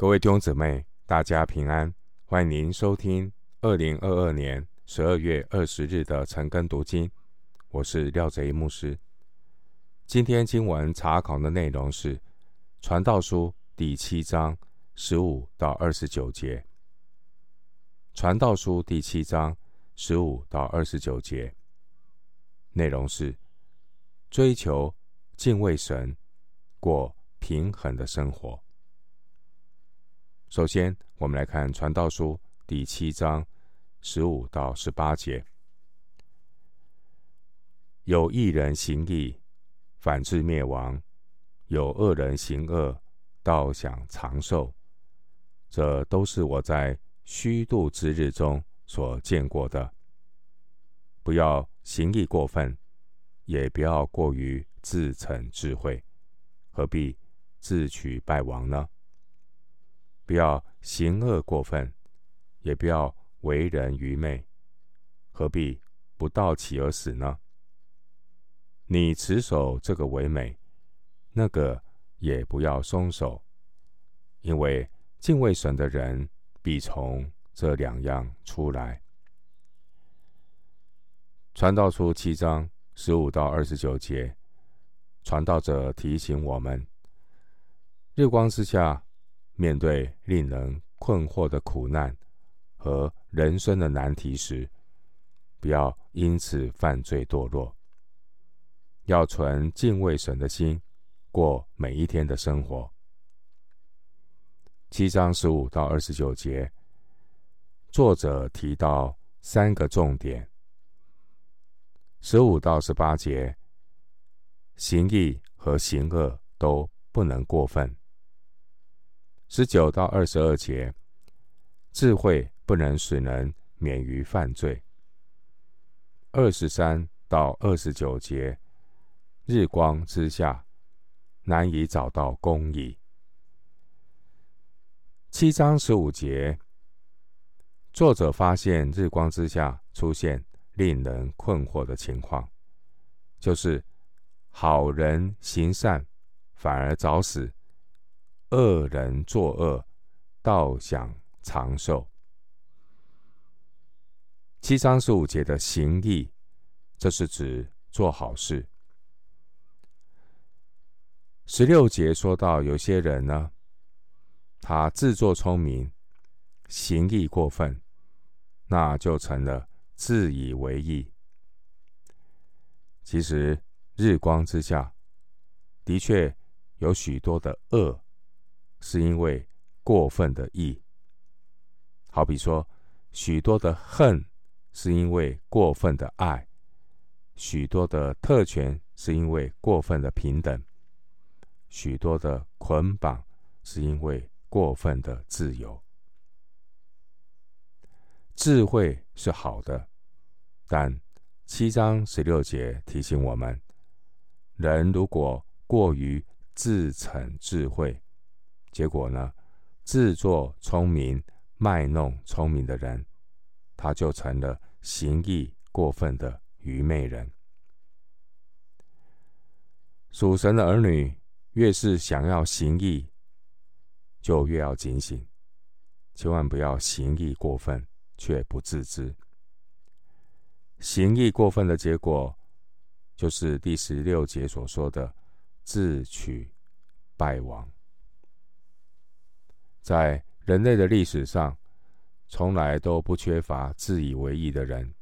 各位弟兄姊妹，大家平安！欢迎您收听二零二二年十二月二十日的晨更读经。我是廖贼一牧师。今天经文查考的内容是《传道书》第七章十五到二十九节。《传道书》第七章十五到二十九节内容是追求敬畏神，过平衡的生活。首先，我们来看《传道书》第七章十五到十八节：有义人行义，反致灭亡；有恶人行恶，倒享长寿。这都是我在虚度之日中所见过的。不要行义过分，也不要过于自逞智慧，何必自取败亡呢？不要行恶过分，也不要为人愚昧，何必不道其而死呢？你持守这个为美，那个也不要松手，因为敬畏神的人必从这两样出来。传道书七章十五到二十九节，传道者提醒我们：日光之下。面对令人困惑的苦难和人生的难题时，不要因此犯罪堕落，要存敬畏神的心，过每一天的生活。七章十五到二十九节，作者提到三个重点：十五到十八节，行义和行恶都不能过分。十九到二十二节，智慧不能使人免于犯罪。二十三到二十九节，日光之下难以找到公义。七章十五节，作者发现日光之下出现令人困惑的情况，就是好人行善反而早死。恶人作恶，倒想长寿。七章十五节的行义，这是指做好事。十六节说到有些人呢，他自作聪明，行义过分，那就成了自以为义。其实日光之下，的确有许多的恶。是因为过分的义，好比说，许多的恨是因为过分的爱，许多的特权是因为过分的平等，许多的捆绑是因为过分的自由。智慧是好的，但七章十六节提醒我们，人如果过于自逞智慧。结果呢，自作聪明、卖弄聪明的人，他就成了行义过分的愚昧人。属神的儿女越是想要行义，就越要警醒，千万不要行义过分却不自知。行义过分的结果，就是第十六节所说的自取败亡。在人类的历史上，从来都不缺乏自以为义的人。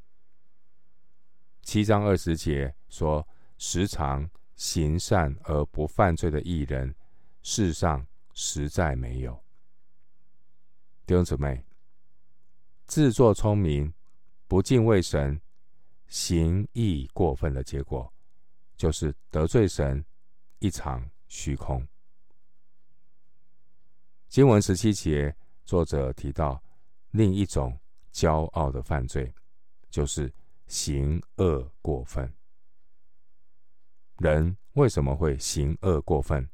七章二十节说：“时常行善而不犯罪的义人，世上实在没有。”弟兄姊妹，自作聪明、不敬畏神、行义过分的结果，就是得罪神，一场虚空。经文十七节，作者提到另一种骄傲的犯罪，就是行恶过分。人为什么会行恶过分？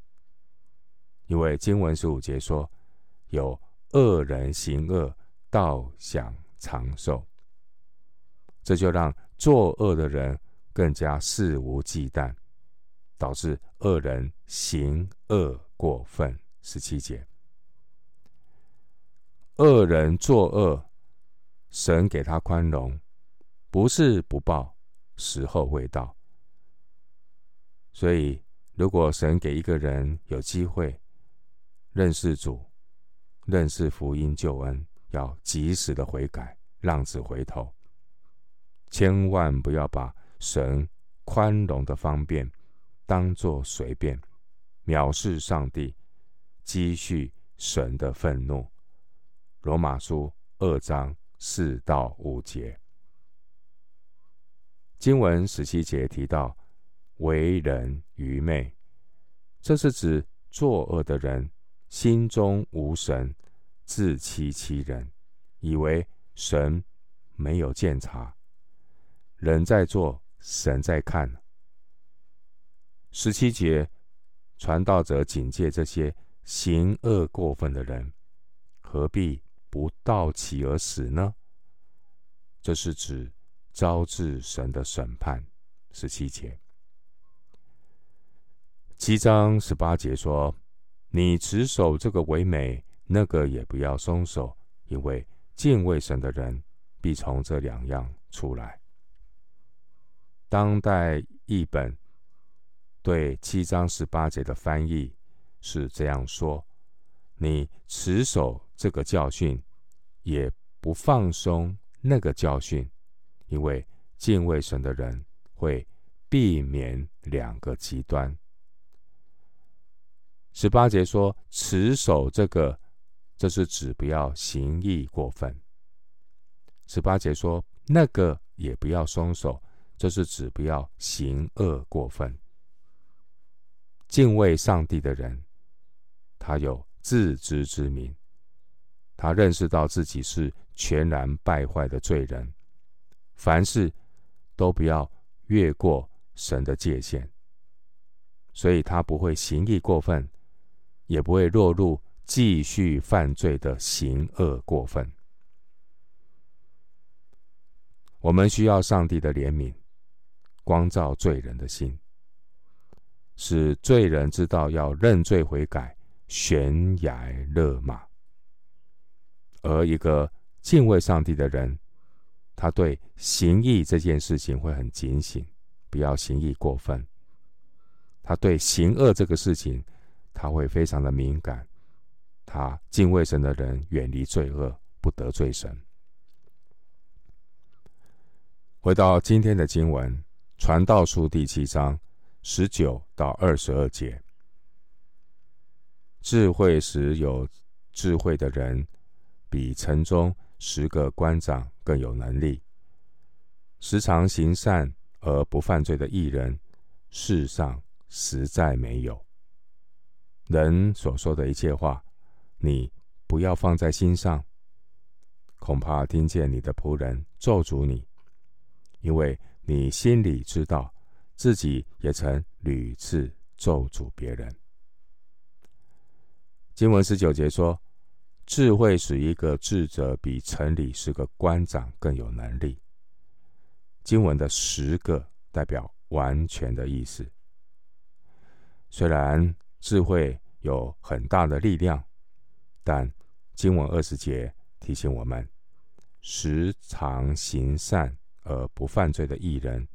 因为经文十五节说，有恶人行恶，倒享长寿。这就让作恶的人更加肆无忌惮，导致恶人行恶过分。十七节。恶人作恶，神给他宽容，不是不报，时候未到。所以，如果神给一个人有机会认识主、认识福音救恩，要及时的悔改，浪子回头，千万不要把神宽容的方便当作随便，藐视上帝，积蓄神的愤怒。罗马书二章四到五节，经文十七节提到。为人愚昧，这是指作恶的人心中无神，自欺欺人，以为神没有鉴察，人在做，神在看。十七节，传道者警戒这些行恶过分的人，何必不到期而死呢？这是指招致神的审判。十七节。七章十八节说：“你持守这个为美，那个也不要松手，因为敬畏神的人必从这两样出来。”当代译本对七章十八节的翻译是这样说：“你持守这个教训，也不放松那个教训，因为敬畏神的人会避免两个极端。”十八节说：“持守这个，这是指不要行义过分。”十八节说：“那个也不要松手，这是指不要行恶过分。”敬畏上帝的人，他有自知之明，他认识到自己是全然败坏的罪人，凡事都不要越过神的界限，所以他不会行义过分。也不会落入继续犯罪的行恶过分。我们需要上帝的怜悯，光照罪人的心，使罪人知道要认罪悔改，悬崖勒马。而一个敬畏上帝的人，他对行义这件事情会很警醒，不要行义过分。他对行恶这个事情，他会非常的敏感，他敬畏神的人远离罪恶，不得罪神。回到今天的经文，《传道书》第七章十九到二十二节：智慧使有智慧的人，比城中十个官长更有能力。时常行善而不犯罪的艺人，世上实在没有。人所说的一切话，你不要放在心上，恐怕听见你的仆人咒诅你，因为你心里知道，自己也曾屡次咒诅别人。经文十九节说，智慧使一个智者比城里十个官长更有能力。经文的十个代表完全的意思，虽然。智慧有很大的力量，但经文二十节提醒我们：时常行善而不犯罪的艺人，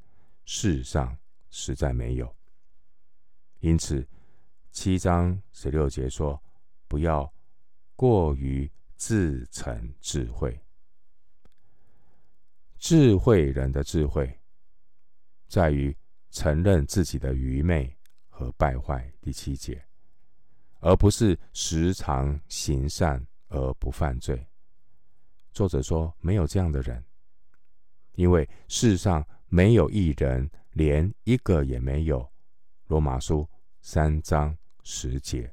世上实在没有。因此，七章十六节说：不要过于自成智慧。智慧人的智慧，在于承认自己的愚昧。和败坏，第七节，而不是时常行善而不犯罪。作者说，没有这样的人，因为世上没有一人，连一个也没有。罗马书三章十节，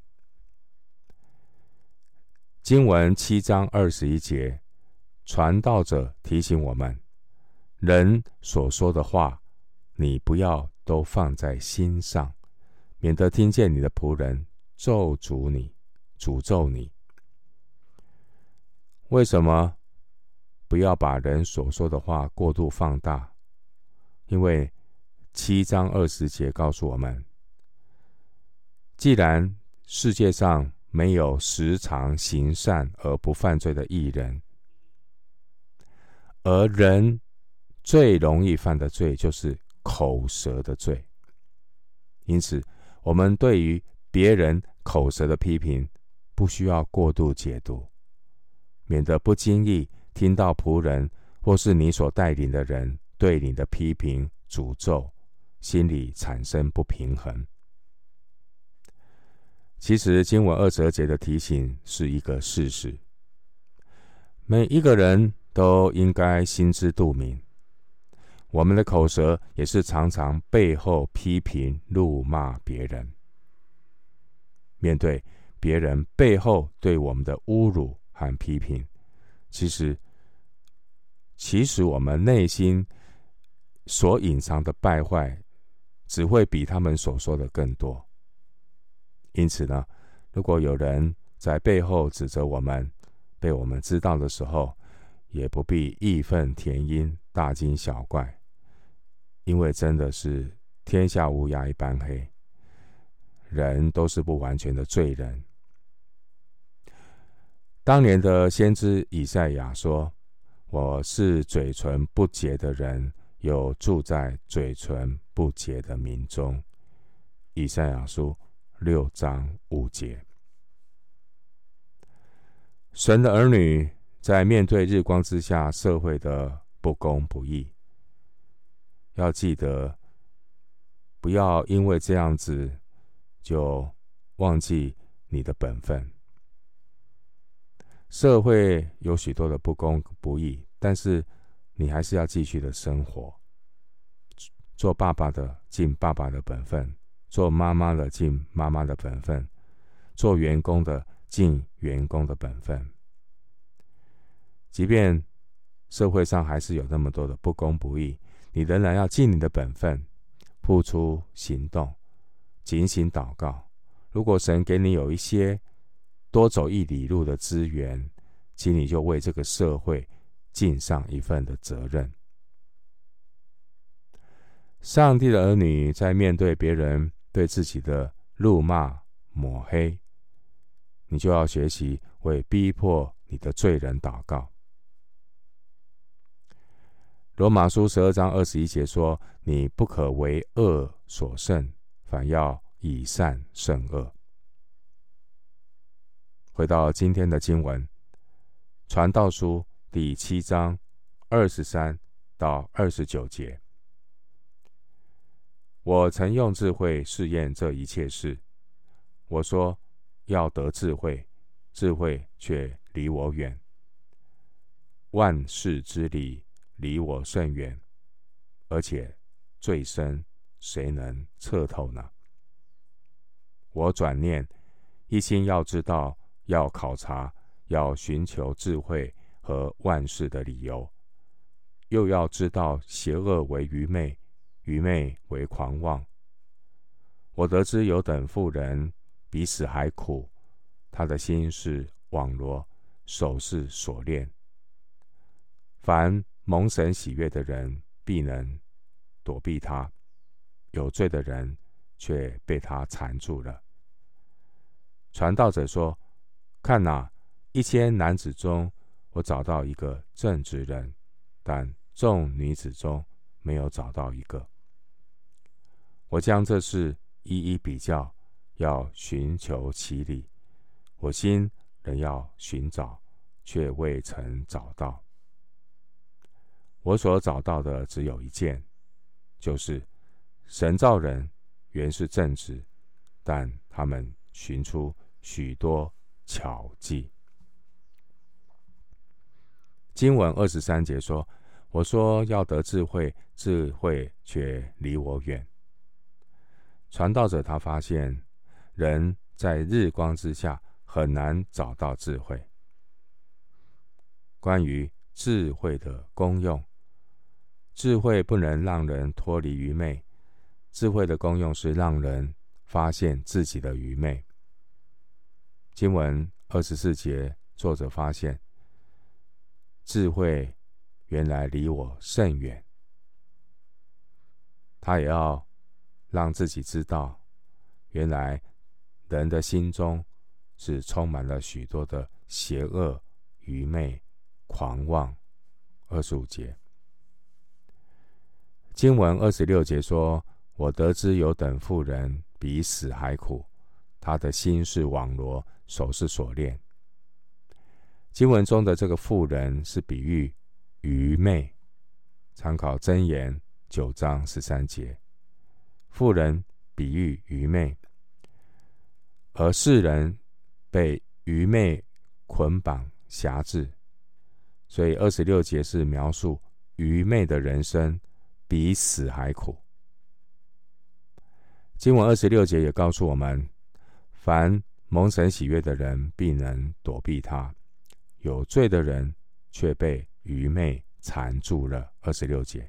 经文七章二十一节，传道者提醒我们：人所说的话，你不要都放在心上。免得听见你的仆人咒诅你、诅咒你。为什么不要把人所说的话过度放大？因为七章二十节告诉我们：既然世界上没有时常行善而不犯罪的艺人，而人最容易犯的罪就是口舌的罪。因此，我们对于别人口舌的批评，不需要过度解读，免得不经意听到仆人或是你所带领的人对你的批评、诅咒，心里产生不平衡。其实经文二十二节的提醒是一个事实，每一个人都应该心知肚明。我们的口舌也是常常背后批评、怒骂别人。面对别人背后对我们的侮辱和批评，其实，其实我们内心所隐藏的败坏，只会比他们所说的更多。因此呢，如果有人在背后指责我们，被我们知道的时候，也不必义愤填膺、大惊小怪，因为真的是天下乌鸦一般黑，人都是不完全的罪人。当年的先知以赛亚说：“我是嘴唇不洁的人，有住在嘴唇不洁的民中。”以赛亚书。六章五节，神的儿女在面对日光之下社会的不公不义，要记得，不要因为这样子就忘记你的本分。社会有许多的不公不义，但是你还是要继续的生活，做爸爸的尽爸爸的本分。做妈妈的尽妈妈的本分，做员工的尽员工的本分。即便社会上还是有那么多的不公不义，你仍然要尽你的本分，付出行动，警醒祷告。如果神给你有一些多走一里路的资源，请你就为这个社会尽上一份的责任。上帝的儿女在面对别人。对自己的辱骂抹黑，你就要学习为逼迫你的罪人祷告。罗马书十二章二十一节说：“你不可为恶所胜，反要以善胜恶。”回到今天的经文，《传道书》第七章二十三到二十九节。我曾用智慧试验这一切事。我说要得智慧，智慧却离我远。万事之理离我甚远，而且最深，谁能测透呢？我转念，一心要知道，要考察，要寻求智慧和万事的理由，又要知道邪恶为愚昧。愚昧为狂妄。我得知有等妇人比死还苦，她的心是网罗，手是锁链。凡蒙神喜悦的人，必能躲避他；有罪的人却被他缠住了。传道者说：“看哪，一千男子中，我找到一个正直人，但众女子中没有找到一个。”我将这事一一比较，要寻求其理。我心仍要寻找，却未曾找到。我所找到的只有一件，就是神造人原是正直，但他们寻出许多巧计。经文二十三节说：“我说要得智慧，智慧却离我远。”传道者他发现，人在日光之下很难找到智慧。关于智慧的功用，智慧不能让人脱离愚昧，智慧的功用是让人发现自己的愚昧。经文二十四节，作者发现，智慧原来离我甚远，他也要。让自己知道，原来人的心中是充满了许多的邪恶、愚昧、狂妄。二十五节，经文二十六节说：“我得知有等妇人比死还苦，她的心是网罗，手是锁链。”经文中的这个妇人是比喻愚昧，参考箴言九章十三节。妇人比喻愚昧，而世人被愚昧捆绑辖制，所以二十六节是描述愚昧的人生比死还苦。经文二十六节也告诉我们，凡蒙神喜悦的人，必能躲避他。有罪的人却被愚昧缠住了。二十六节，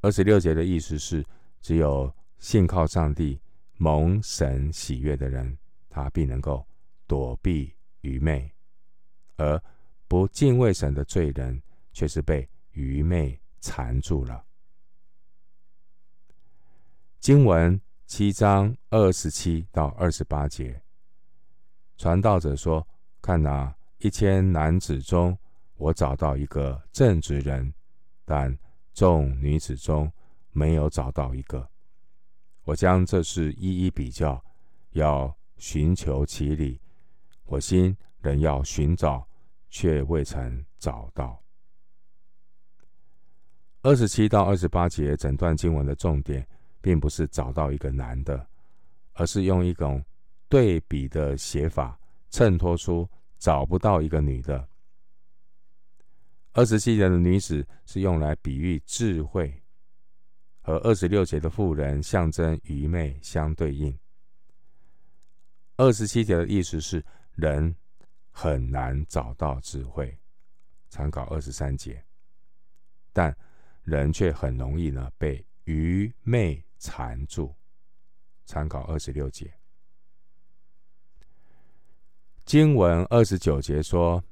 二十六节的意思是，只有信靠上帝、蒙神喜悦的人，他必能够躲避愚昧；而不敬畏神的罪人，却是被愚昧缠住了。经文七章二十七到二十八节，传道者说：“看哪。”一千男子中，我找到一个正直人，但众女子中没有找到一个。我将这事一一比较，要寻求其理。我心仍要寻找，却未曾找到。二十七到二十八节整段经文的重点，并不是找到一个男的，而是用一种对比的写法，衬托出。找不到一个女的。二十七节的女子是用来比喻智慧，和二十六节的妇人象征愚昧相对应。二十七节的意思是人很难找到智慧，参考二十三节，但人却很容易呢被愚昧缠住，参考二十六节。经文二十九节说：“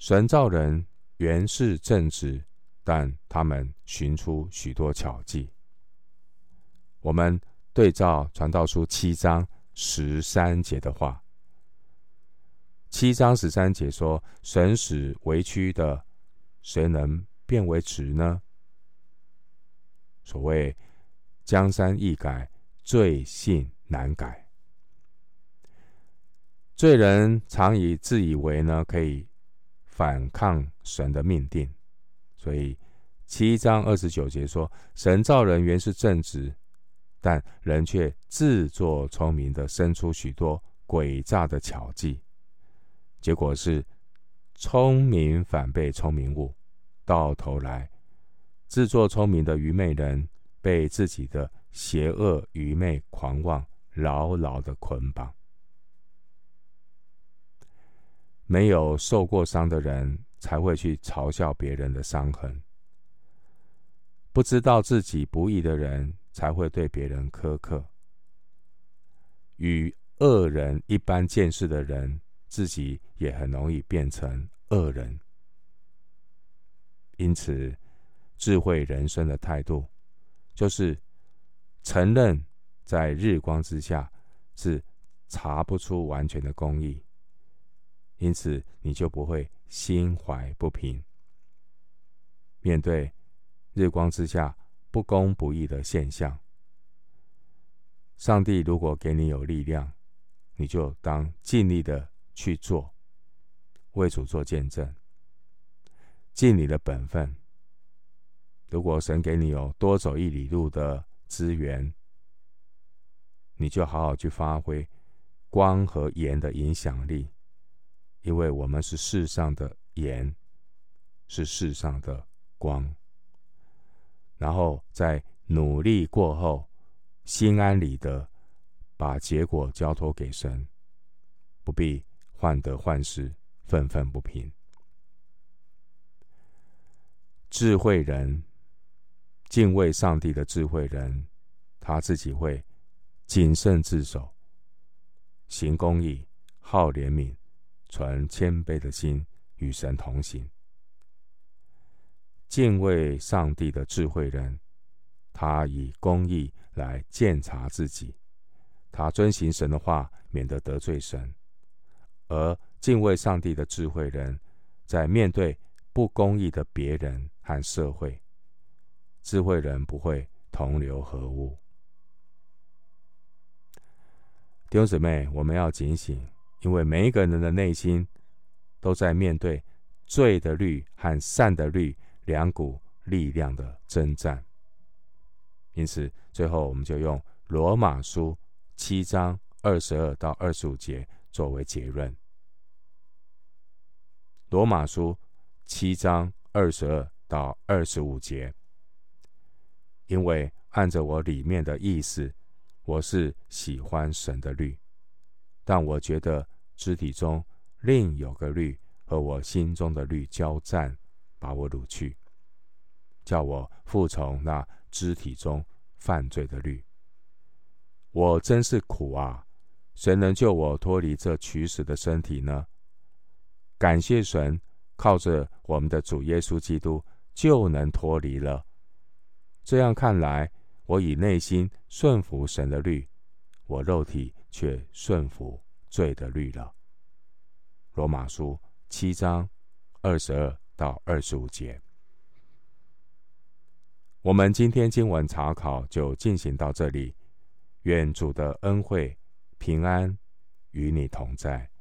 神造人原是正直，但他们寻出许多巧计。”我们对照传道书七章十三节的话，七章十三节说：“神使为屈的，谁能变为直呢？”所谓“江山易改，罪性难改。”罪人常以自以为呢可以反抗神的命定，所以七章二十九节说：“神造人原是正直，但人却自作聪明的生出许多诡诈的巧计，结果是聪明反被聪明误，到头来自作聪明的愚昧人被自己的邪恶、愚昧、狂妄牢牢的捆绑。”没有受过伤的人，才会去嘲笑别人的伤痕；不知道自己不易的人，才会对别人苛刻。与恶人一般见识的人，自己也很容易变成恶人。因此，智慧人生的态度，就是承认在日光之下是查不出完全的公义。因此，你就不会心怀不平。面对日光之下不公不义的现象，上帝如果给你有力量，你就当尽力的去做，为主做见证，尽你的本分。如果神给你有多走一里路的资源，你就好好去发挥光和盐的影响力。因为我们是世上的盐，是世上的光。然后在努力过后，心安理得，把结果交托给神，不必患得患失，愤愤不平。智慧人，敬畏上帝的智慧人，他自己会谨慎自守，行公义，好怜悯。存谦卑的心，与神同行。敬畏上帝的智慧人，他以公义来鉴察自己，他遵行神的话，免得得罪神；而敬畏上帝的智慧人，在面对不公义的别人和社会，智慧人不会同流合污。弟兄姊妹，我们要警醒，因为每一个人的内心都在面对罪的律和善的律两股力量的征战。因此，最后我们就用罗马书七章二十二到二十五节作为结论。罗马书七章二十二到二十五节，因为按着我里面的意思。我是喜欢神的律，但我觉得肢体中另有个律和我心中的律交战，把我掳去，叫我服从那肢体中犯罪的律。我真是苦啊！谁能救我脱离这取死的身体呢？感谢神，靠着我们的主耶稣基督就能脱离了。这样看来。我以内心顺服神的律，我肉体却顺服罪的律了。罗马书七章二十二到二十五节。我们今天经文查考就进行到这里。愿主的恩惠平安与你同在。